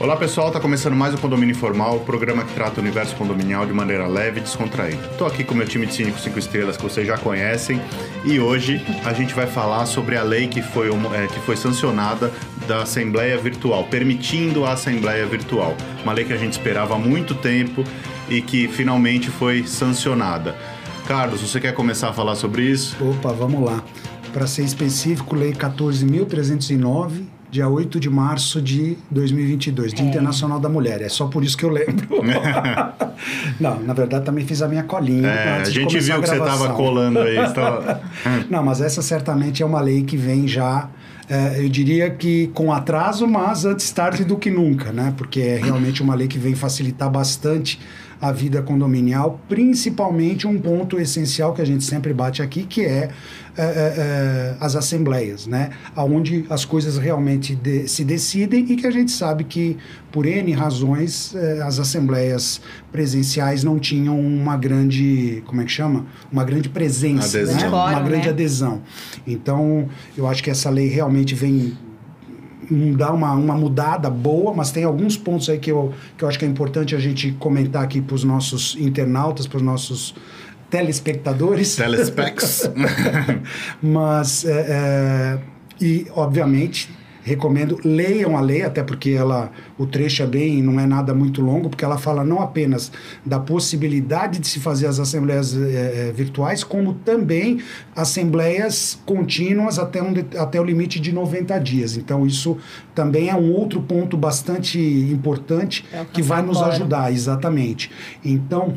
Olá pessoal, está começando mais o Condomínio Informal, o programa que trata o universo condominial de maneira leve e descontraída. Estou aqui com meu time de 5 5 estrelas que vocês já conhecem e hoje a gente vai falar sobre a lei que foi, é, que foi sancionada da Assembleia Virtual, permitindo a Assembleia Virtual. Uma lei que a gente esperava há muito tempo e que finalmente foi sancionada. Carlos, você quer começar a falar sobre isso? Opa, vamos lá. Para ser específico, Lei 14.309 dia 8 de março de 2022, Dia é. Internacional da Mulher. É só por isso que eu lembro. não, na verdade também fiz a minha colinha. É, a gente viu a que você estava colando aí. Tava... não, mas essa certamente é uma lei que vem já, é, eu diria que com atraso, mas antes tarde do que nunca, né? Porque é realmente uma lei que vem facilitar bastante a vida condominial, principalmente um ponto essencial que a gente sempre bate aqui, que é, é, é, é as assembleias, né? Onde as coisas realmente de, se decidem e que a gente sabe que, por N razões, é, as assembleias presenciais não tinham uma grande, como é que chama? Uma grande presença, né? uma grande né? adesão. Então, eu acho que essa lei realmente vem dar uma, uma mudada boa, mas tem alguns pontos aí que eu, que eu acho que é importante a gente comentar aqui para os nossos internautas, para os nossos telespectadores. Telespecs. mas, é, é, e obviamente, recomendo, leiam a lei, até porque ela, o trecho é bem, não é nada muito longo, porque ela fala não apenas da possibilidade de se fazer as assembleias é, virtuais, como também assembleias contínuas até, um, até o limite de 90 dias. Então, isso também é um outro ponto bastante importante é que vai nos ajudar, exatamente. Então,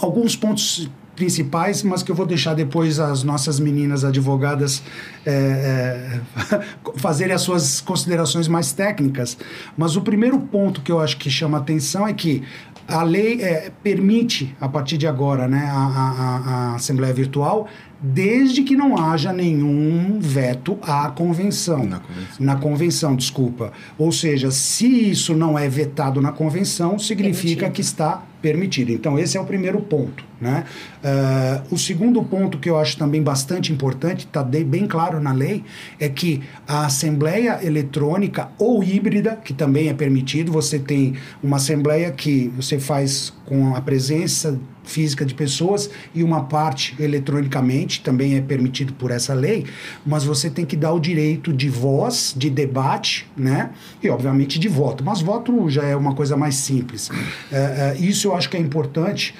alguns pontos principais, mas que eu vou deixar depois as nossas meninas advogadas é, é, fazerem as suas considerações mais técnicas. Mas o primeiro ponto que eu acho que chama atenção é que a lei é, permite, a partir de agora, né, a, a, a Assembleia Virtual, desde que não haja nenhum veto à convenção. Na convenção. Na convenção, desculpa. Ou seja, se isso não é vetado na convenção, significa permitido. que está permitido. Então, esse é o primeiro ponto. Né? Uh, o segundo ponto que eu acho também bastante importante, está bem claro na lei, é que a assembleia eletrônica ou híbrida, que também é permitido, você tem uma assembleia que você faz com a presença física de pessoas e uma parte eletronicamente, também é permitido por essa lei, mas você tem que dar o direito de voz, de debate, né? E obviamente de voto. Mas voto já é uma coisa mais simples. É, é, isso eu acho que é importante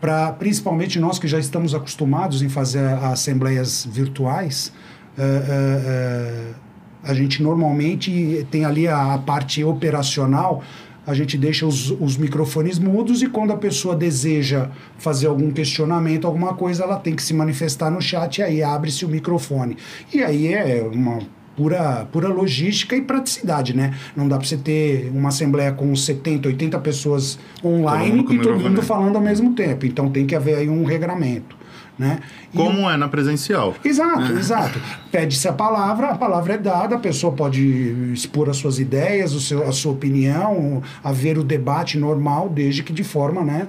para principalmente nós que já estamos acostumados em fazer assembleias virtuais. É, é, é a gente normalmente tem ali a, a parte operacional a gente deixa os, os microfones mudos e quando a pessoa deseja fazer algum questionamento, alguma coisa, ela tem que se manifestar no chat e aí abre-se o microfone. E aí é uma pura, pura logística e praticidade, né? Não dá para você ter uma assembleia com 70, 80 pessoas online todo e todo mundo falando ao mesmo tempo. Então tem que haver aí um regramento. Né? Como é na presencial. Exato, é. exato. Pede-se a palavra, a palavra é dada, a pessoa pode expor as suas ideias, o seu, a sua opinião, haver o debate normal, desde que de forma né,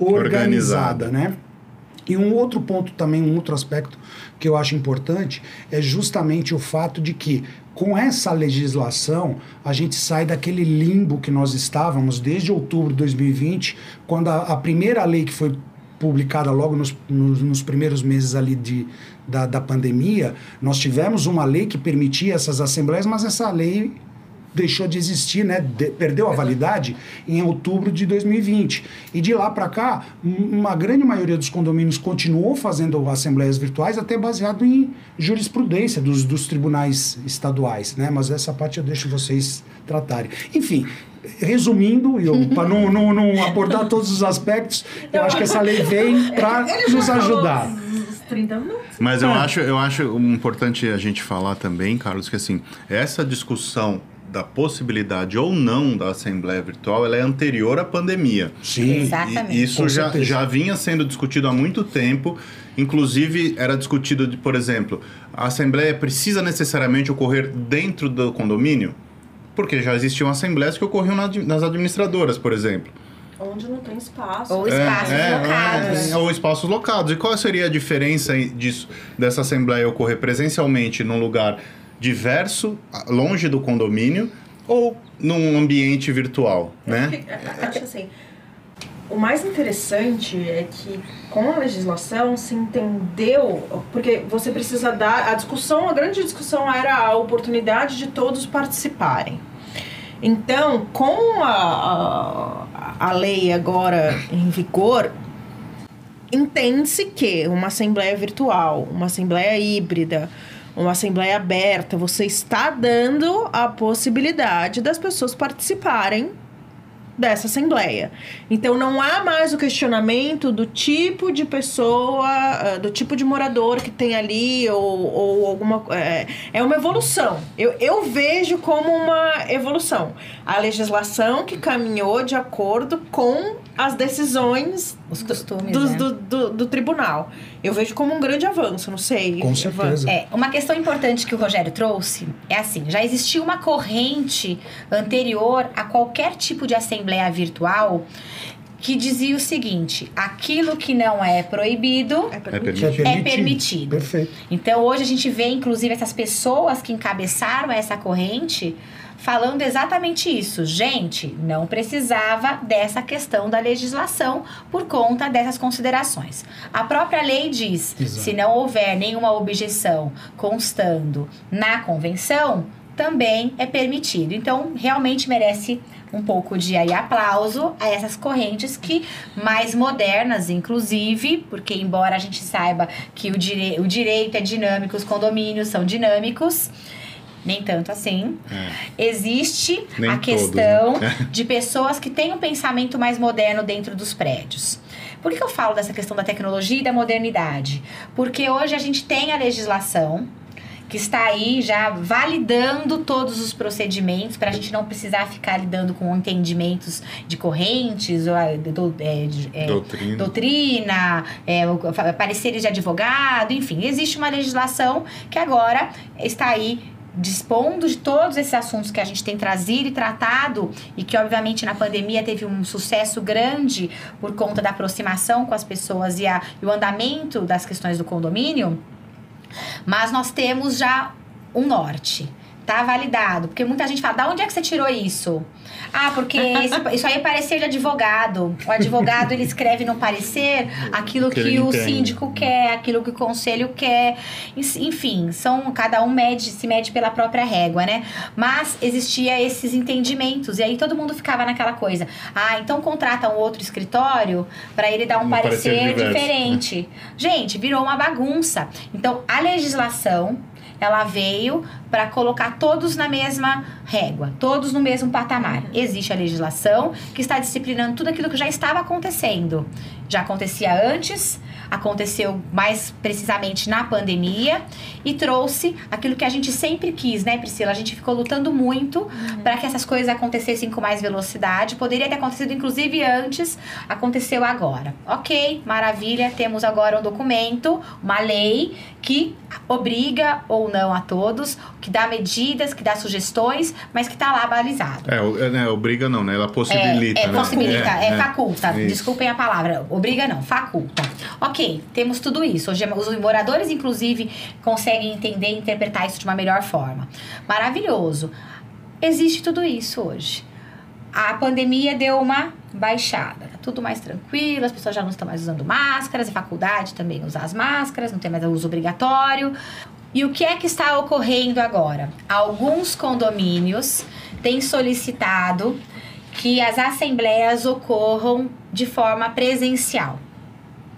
organizada. organizada. Né? E um outro ponto também, um outro aspecto que eu acho importante é justamente o fato de que com essa legislação a gente sai daquele limbo que nós estávamos desde outubro de 2020, quando a, a primeira lei que foi publicada logo nos, nos, nos, primeiros meses ali de, da, da pandemia, nós tivemos uma lei que permitia essas assembleias, mas essa lei deixou de existir, né? De, perdeu a validade em outubro de 2020. E de lá para cá, uma grande maioria dos condomínios continuou fazendo assembleias virtuais, até baseado em jurisprudência dos, dos tribunais estaduais, né? Mas essa parte eu deixo vocês tratarem. Enfim, resumindo, para não, não, não, abordar todos os aspectos, eu acho que essa lei vem para nos ajudar. 30 minutos. Mas eu, é. acho, eu acho importante a gente falar também, Carlos, que assim, essa discussão da possibilidade ou não da Assembleia Virtual, ela é anterior à pandemia. Sim, exatamente. E isso já, já vinha sendo discutido há muito tempo. Inclusive, era discutido, de, por exemplo, a Assembleia precisa necessariamente ocorrer dentro do condomínio? Porque já existiam assembleias que ocorriam nas administradoras, por exemplo. Onde não tem espaço. Ou espaços é, locados. É, ou espaços locados. E qual seria a diferença disso, dessa assembleia ocorrer presencialmente num lugar diverso, longe do condomínio, ou num ambiente virtual, né? Eu acho assim, o mais interessante é que com a legislação se entendeu, porque você precisa dar a discussão, a grande discussão era a oportunidade de todos participarem. Então, com a, a, a lei agora em vigor, entende-se que uma assembleia virtual, uma assembleia híbrida, uma assembleia aberta, você está dando a possibilidade das pessoas participarem dessa assembleia. Então não há mais o questionamento do tipo de pessoa, ah, do tipo de morador que tem ali, ou, ou alguma. É, é uma evolução. Eu, eu vejo como uma evolução. A legislação que caminhou de acordo com as decisões Os costumes, do, né? do, do, do tribunal. Eu vejo como um grande avanço, não sei. Com certeza. É, uma questão importante que o Rogério trouxe é assim: já existia uma corrente anterior a qualquer tipo de assembleia virtual que dizia o seguinte: aquilo que não é proibido. É É permitido. É permitido. permitido. permitido. Perfeito. Então hoje a gente vê, inclusive, essas pessoas que encabeçaram essa corrente falando exatamente isso. Gente, não precisava dessa questão da legislação por conta dessas considerações. A própria lei diz: Exato. se não houver nenhuma objeção constando na convenção, também é permitido. Então, realmente merece um pouco de aí aplauso a essas correntes que mais modernas, inclusive, porque embora a gente saiba que o, dire o direito é dinâmico, os condomínios são dinâmicos, nem tanto assim. Existe Nem a todos, questão né? de pessoas que têm um pensamento mais moderno dentro dos prédios. Por que eu falo dessa questão da tecnologia e da modernidade? Porque hoje a gente tem a legislação que está aí já validando todos os procedimentos para a gente não precisar ficar lidando com entendimentos de correntes ou do, é, é, Doutrina. doutrina, é, pareceres de advogado, enfim, existe uma legislação que agora está aí dispondo de todos esses assuntos que a gente tem trazido e tratado e que obviamente na pandemia teve um sucesso grande por conta da aproximação com as pessoas e, a, e o andamento das questões do condomínio, mas nós temos já um norte. Tá validado. Porque muita gente fala, da onde é que você tirou isso? Ah, porque esse- isso aí é parecer de advogado. O advogado, ele escreve no parecer aquilo Que que, o entende. síndico quer, aquilo que o conselho quer. Enfim, são, cada um mede, se mede pela própria régua, né? Mas existia esses entendimentos. E aí todo mundo ficava naquela coisa. Ah, então contrata um outro escritório para ele dar um, Um parecer parecer, diverso, diferente. Gente, virou uma bagunça. Então, a legislação, ela veio para colocar todos na mesma régua, todos no mesmo patamar. Existe a legislação que está disciplinando tudo aquilo que já estava acontecendo. Já acontecia antes, aconteceu mais precisamente na pandemia e trouxe aquilo que a gente sempre quis, né, Priscila? A gente ficou lutando muito para que essas coisas acontecessem com mais velocidade. Poderia ter acontecido inclusive antes, aconteceu agora. Ok, maravilha. Temos agora um documento, uma lei que obriga ou não a todos, que dá medidas, que dá sugestões, mas que tá lá balizado. É, é, né, obriga não, né? Ela possibilita, É, né? possibilita, é, é. faculta. Isso. Desculpem a palavra. Obriga não, faculta. Ok, temos tudo isso. Hoje, os moradores, inclusive, conseguem entender e interpretar isso de uma melhor forma. Maravilhoso. Existe tudo isso hoje. A pandemia deu uma baixada. Tá tudo mais tranquilo, as pessoas já não estão mais usando máscaras, a faculdade também usa as máscaras, não tem mais uso obrigatório. E o que é que está ocorrendo agora? Alguns condomínios têm solicitado que as assembleias ocorram de forma presencial.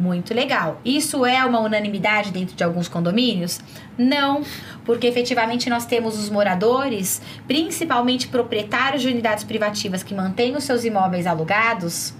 Muito legal. Isso é uma unanimidade dentro de alguns condomínios? Não, porque efetivamente nós temos os moradores, principalmente proprietários de unidades privativas que mantêm os seus imóveis alugados,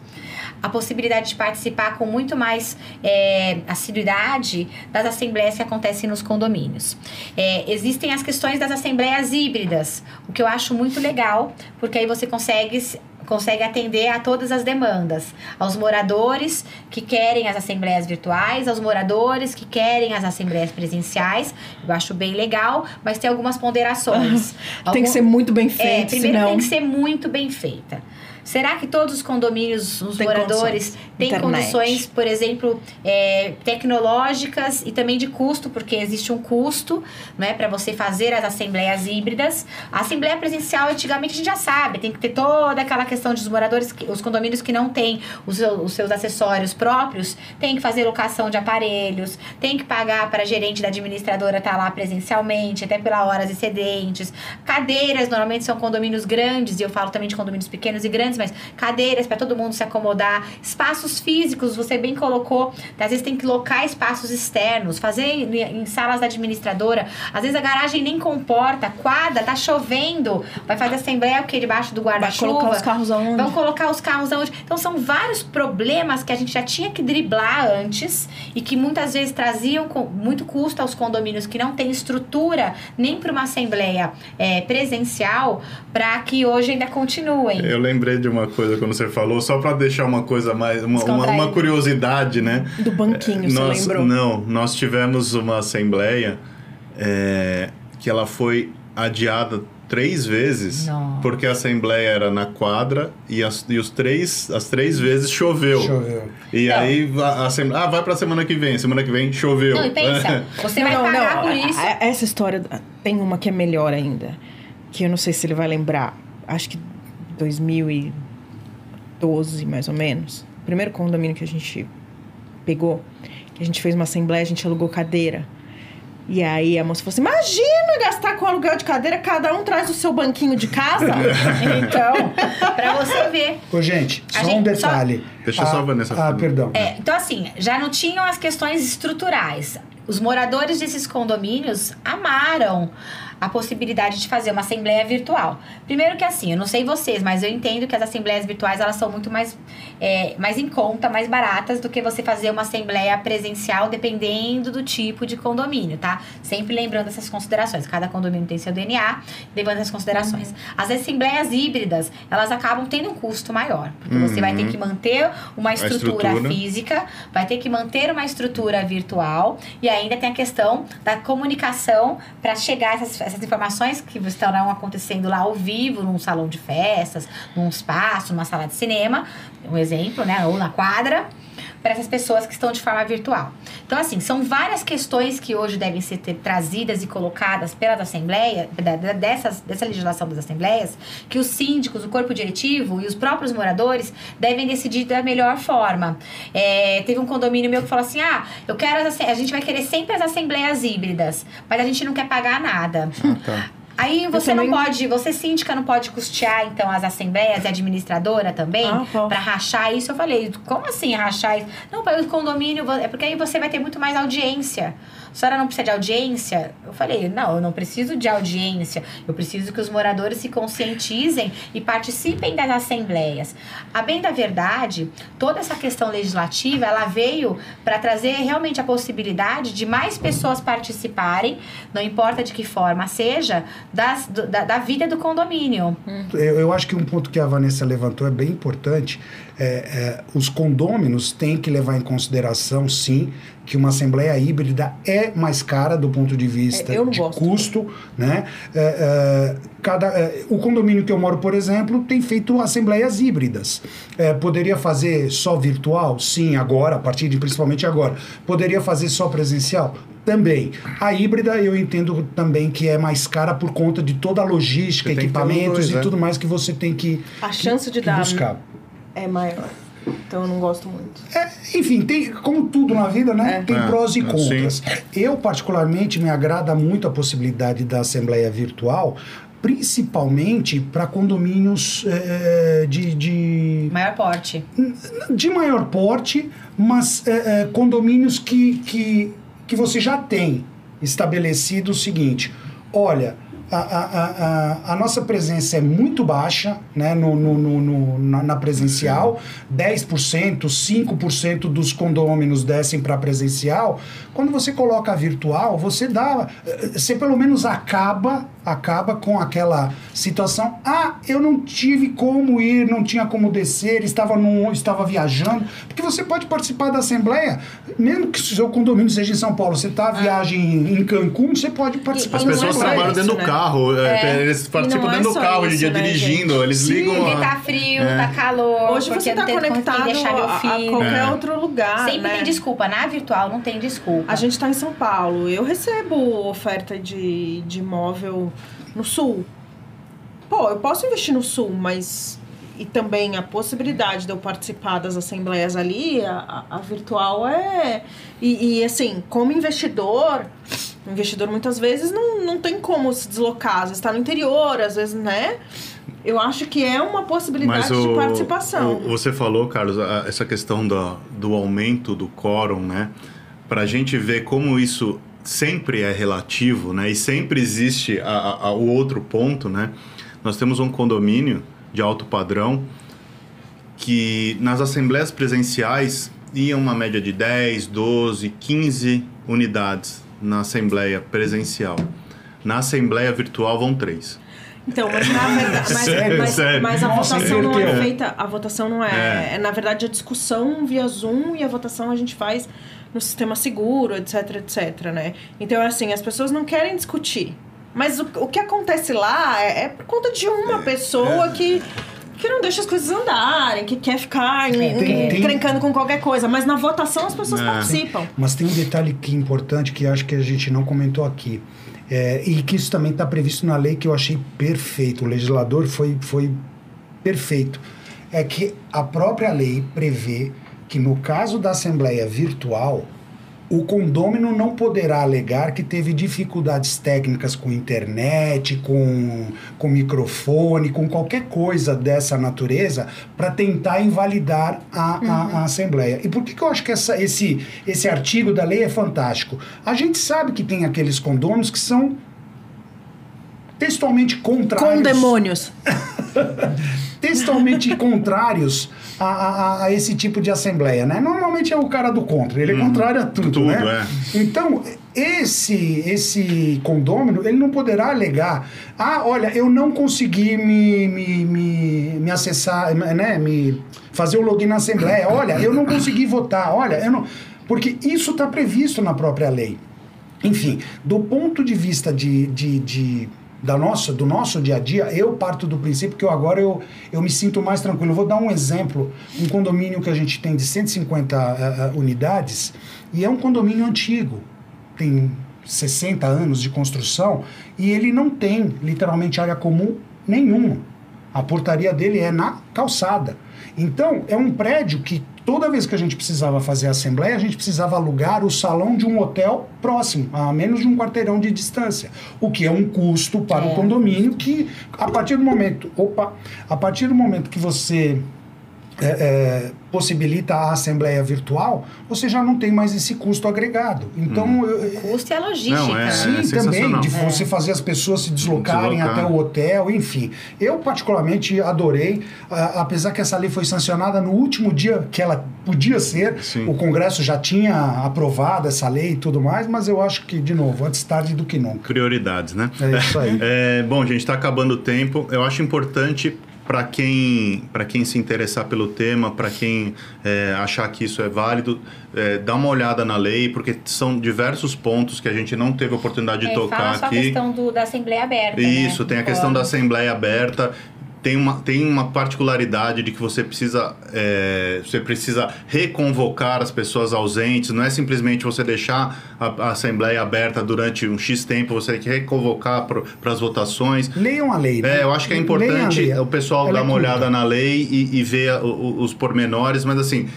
a possibilidade de participar com muito mais é, assiduidade das assembleias que acontecem nos condomínios. É, existem as questões das assembleias híbridas, o que eu acho muito legal, porque aí você consegue se- consegue atender a todas as demandas, aos moradores que querem as assembleias virtuais, aos moradores que querem as assembleias presenciais. Eu acho bem legal, mas tem algumas ponderações. Tem que Algum- ser muito bem é, feito, primeiro senão... tem que ser muito bem feita. Será que todos os condomínios, os Tem moradores, têm condições, por exemplo, é, tecnológicas e também de custo, porque existe um custo né, para você fazer as assembleias híbridas. A assembleia presencial, antigamente, a gente já sabe, tem que ter toda aquela questão dos moradores, que- os condomínios que não têm os, os seus acessórios próprios, tem que fazer locação de aparelhos, tem que pagar para a gerente da administradora estar lá presencialmente, até pela horas excedentes. Cadeiras, normalmente são condomínios grandes, e eu falo também de condomínios pequenos e grandes, mas cadeiras para todo mundo se acomodar. Espaços físicos, você bem colocou, às vezes tem que locar espaços externos, fazer em, em salas da administradora. Às vezes a garagem nem comporta, quadra, tá chovendo, vai fazer assembleia o que debaixo do Vai guarda-chuva. colocar os carros aonde? Vão colocar os carros aonde? Então são vários problemas que a gente já tinha que driblar antes e que muitas vezes traziam com muito custo aos condomínios que não têm estrutura nem para uma assembleia é, presencial para que hoje ainda continuem. Eu lembrei de uma coisa quando você falou, só pra deixar uma coisa mais. Uma, uma, uma curiosidade, né? Do banquinho, você nós, lembrou? Não, nós tivemos uma assembleia é, que ela foi adiada três vezes, Nossa. porque a assembleia era na quadra e, as, e os três, as três vezes choveu. Choveu. E Não. aí a, a assembleia, ah, vai pra semana que vem, semana que vem choveu. Não, e pensa, você vai pagar por isso. Essa história tem uma que é melhor ainda. Que eu não sei se ele vai lembrar. Acho que 2012, mais ou menos. O primeiro condomínio que a gente pegou, que a gente fez uma assembleia, a gente alugou cadeira. E aí a moça falou assim: imagina gastar com aluguel de cadeira, cada um traz o seu banquinho de casa. Então, para você ver. Ô, gente, só gente- um detalhe. Deixa só a Ah, Vanessa Ah, perdão. É, então, assim, já não tinham as questões estruturais. Os moradores desses condomínios amaram a possibilidade de fazer uma assembleia virtual. Primeiro que assim, eu não sei vocês, mas eu entendo que as assembleias virtuais elas são muito mais, é, mais em conta, mais baratas do que você fazer uma assembleia presencial, dependendo do tipo de condomínio, tá? Sempre lembrando essas considerações. Cada condomínio tem seu DNA, levando essas considerações. As assembleias híbridas, elas acabam tendo um custo maior, porque você vai ter que manter uma estrutura, estrutura. física, vai ter que manter uma estrutura virtual e ainda tem a questão da comunicação para chegar essas, essas informações que estarão acontecendo lá ao vivo, num salão de festas, num espaço, numa sala de cinema, um exemplo, né? Ou na quadra, para essas pessoas que estão de forma virtual. Então, assim, são várias questões que hoje devem ser trazidas e colocadas pelas assembleias, dessas, dessa legislação das assembleias, que os síndicos, o corpo diretivo e os próprios moradores devem decidir da melhor forma. É, teve um condomínio meu que falou assim: ah, eu quero as, a gente vai querer sempre as assembleias híbridas, mas a gente não quer pagar nada. Ah, tá. Aí você também- não pode, você síndica não pode custear então as assembleias e administradora também Ah, posso. para rachar isso. Eu falei, como assim rachar isso? Não, para o condomínio, é porque aí você vai ter muito mais audiência. A senhora não precisa de audiência? Eu falei, não, eu não preciso de audiência. Eu preciso que os moradores se conscientizem e participem das assembleias. A bem da verdade, toda essa questão legislativa, ela veio para trazer realmente a possibilidade de mais pessoas participarem, não importa de que forma seja, das, do- da, da vida do condomínio. Eu, eu acho que um ponto que a Vanessa levantou é bem importante. É, é, os condôminos têm que levar em consideração, sim, que uma assembleia híbrida é mais cara do ponto de vista É, eu não de gosto. custo, né? É, é, cada, é, o condomínio que eu moro, por exemplo, tem feito assembleias híbridas. É, poderia fazer só virtual? Sim, agora, a partir de principalmente agora. Poderia fazer só presencial? Também. A híbrida eu entendo também que é mais cara por conta de toda a logística, Você equipamentos dois, e né? tudo mais que você tem que, A chance de que dar buscar. é maior. Então eu não gosto muito. É, enfim, tem, como tudo na vida, né? É. Tem É, prós e é, contras. Eu, particularmente, me agrada muito a possibilidade da Assembleia Virtual, principalmente para condomínios é, de, de, Maior porte. de maior porte, mas é, é, condomínios que, que, que você já tem estabelecido o seguinte: olha. A, a, a, a- nossa presença é muito baixa né, no, no, no- no- na, presencial, 10%, 5% dos condôminos descem para presencial. Quando você coloca virtual, você dá. eh, Você pelo menos acaba, acaba com aquela situação. Ah, eu não tive como ir, não tinha como descer, estava, num, estava viajando. Porque você pode participar da Assembleia, mesmo que o seu condomínio seja em São Paulo, você está Ah. a viagem em Cancún, você pode participar As da pessoas não é só trabalham dentro do né? carro, carro, é, eles participam não é dentro do carro isso, dia né, dirigindo, eles Sim, ligam. Porque tá frio, É. tá calor. Hoje você tá como conectado deixar meu a, a qualquer É. outro lugar, Sempre né? tem desculpa. Na virtual não tem desculpa. A gente tá em São Paulo. Eu recebo oferta de, de imóvel no sul. Pô, eu posso investir no sul, mas. E também a possibilidade de eu participar das assembleias ali, a, a- virtual é. E, e, assim, como investidor, o investidor muitas vezes não, não tem como se deslocar. Às vezes está no interior, às vezes, né? Eu acho que é uma possibilidade de participação. o- você falou, Carlos, essa questão do, do aumento do quórum, né? Para a gente ver como isso sempre é relativo, né? E sempre existe a- a- o outro ponto, né? Nós temos um condomínio de alto padrão que nas assembleias presenciais iam uma média de 10, 12, 15 unidades na assembleia presencial. Na assembleia virtual vão três. Então, mas na verdade. Mas, Sério, mas- sério. mas a Nossa, votação não é inverteu. feita. A votação não é, é. Na verdade, a discussão via Zoom e a votação a gente faz no sistema seguro, etc, etc, né? Então, assim, as pessoas não querem discutir. Mas o, o que acontece lá é, é por conta de uma pessoa que. Que não deixa as coisas andarem, que quer ficar Tem- tem- encrencando com qualquer coisa. Mas na votação as pessoas É. participam. Mas tem um detalhe que é importante que acho que a gente não comentou aqui. É, e que isso também está previsto na lei que eu achei perfeito. O legislador foi, foi perfeito. É que a própria lei prevê que no caso da assembleia virtual, o condômino não poderá alegar que teve dificuldades técnicas com internet, com, com microfone, com qualquer coisa dessa natureza para tentar invalidar a, a- a Assembleia. E por que, que eu acho que essa, esse, esse artigo da lei é fantástico? A gente sabe que tem aqueles condôminos que são textualmente contrários Com demônios. textualmente contrários a, a- a esse tipo de assembleia, né? Normalmente é o cara do contra, ele é contrário a tudo, tudo, né? Então, esse esse condômino, ele não poderá alegar, ah, olha, eu não consegui me, me, me, me acessar, né, me fazer o login na assembleia, olha, eu não consegui votar, olha, eu não... Porque isso está previsto na própria lei. Enfim, do ponto de vista de, de, de- da nossa, do nosso dia a dia, eu parto do princípio que eu agora eu, eu me sinto mais tranquilo. Eu vou dar um exemplo, um condomínio que a gente tem de 150 eh, eh, unidades, e é um condomínio antigo, tem 60 anos de construção, e ele não tem literalmente área comum nenhuma. A portaria dele é na calçada. Então, é um prédio que toda vez que a gente precisava fazer a assembleia, a gente precisava alugar o salão de um hotel próximo, a menos de um quarteirão de distância. O que é um custo para o É. condomínio que, a partir do momento, opa, a partir do momento que você é, é, possibilita a assembleia virtual, você já não tem mais esse custo agregado. Então, eu- Custo é logística. Não, é-? Sim, também, sensacional. de É. você fazer as pessoas se deslocarem Deslocar. até o hotel, enfim. Eu, particularmente, adorei, a- apesar que essa lei foi sancionada no último dia que ela podia ser, Sim. o Congresso já tinha aprovado essa lei e tudo mais, mas eu acho que, de novo, antes tarde do que nunca. Prioridades, né? É isso aí. É, bom, gente, está acabando o tempo. Eu acho importante para quem, para quem se interessar pelo tema, para quem é, achar que isso é válido, é, dar uma olhada na lei, porque são diversos pontos que a gente não teve oportunidade de É, tocar fala só a aqui. questão do, da Assembleia Aberta. Isso, né? tem a questão da assembleia aberta. Tem uma, tem uma particularidade de que você precisa, é, você precisa reconvocar as pessoas ausentes. Não é simplesmente você deixar a, a assembleia aberta durante um X tempo, você tem que reconvocar para as votações. Leiam a lei. né? É, eu acho que é importante o pessoal Ela dar é uma olhada na lei e, e ver o- os pormenores, mas assim,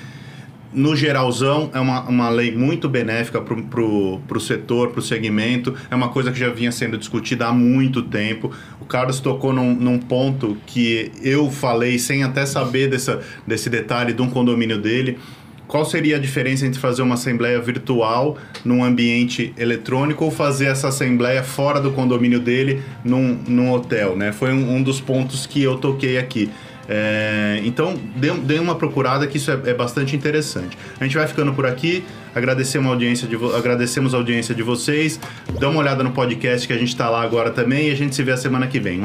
no geralzão, é uma, uma lei muito benéfica para o setor, para o segmento. É uma coisa que já vinha sendo discutida há muito tempo. O Carlos tocou num, num ponto que eu falei sem até saber dessa, desse detalhe de um condomínio dele. Qual seria a diferença entre fazer uma assembleia virtual num ambiente eletrônico ou fazer essa assembleia fora do condomínio dele num, num hotel, né? Foi um, um dos pontos que eu toquei aqui. É, então, dê, uma procurada que isso é, é bastante interessante. A gente vai ficando por aqui. Agradecemos a audiência de, agradecemos a audiência de vocês. Dá uma olhada no podcast que a gente está lá agora também e a gente se vê a semana que vem. Um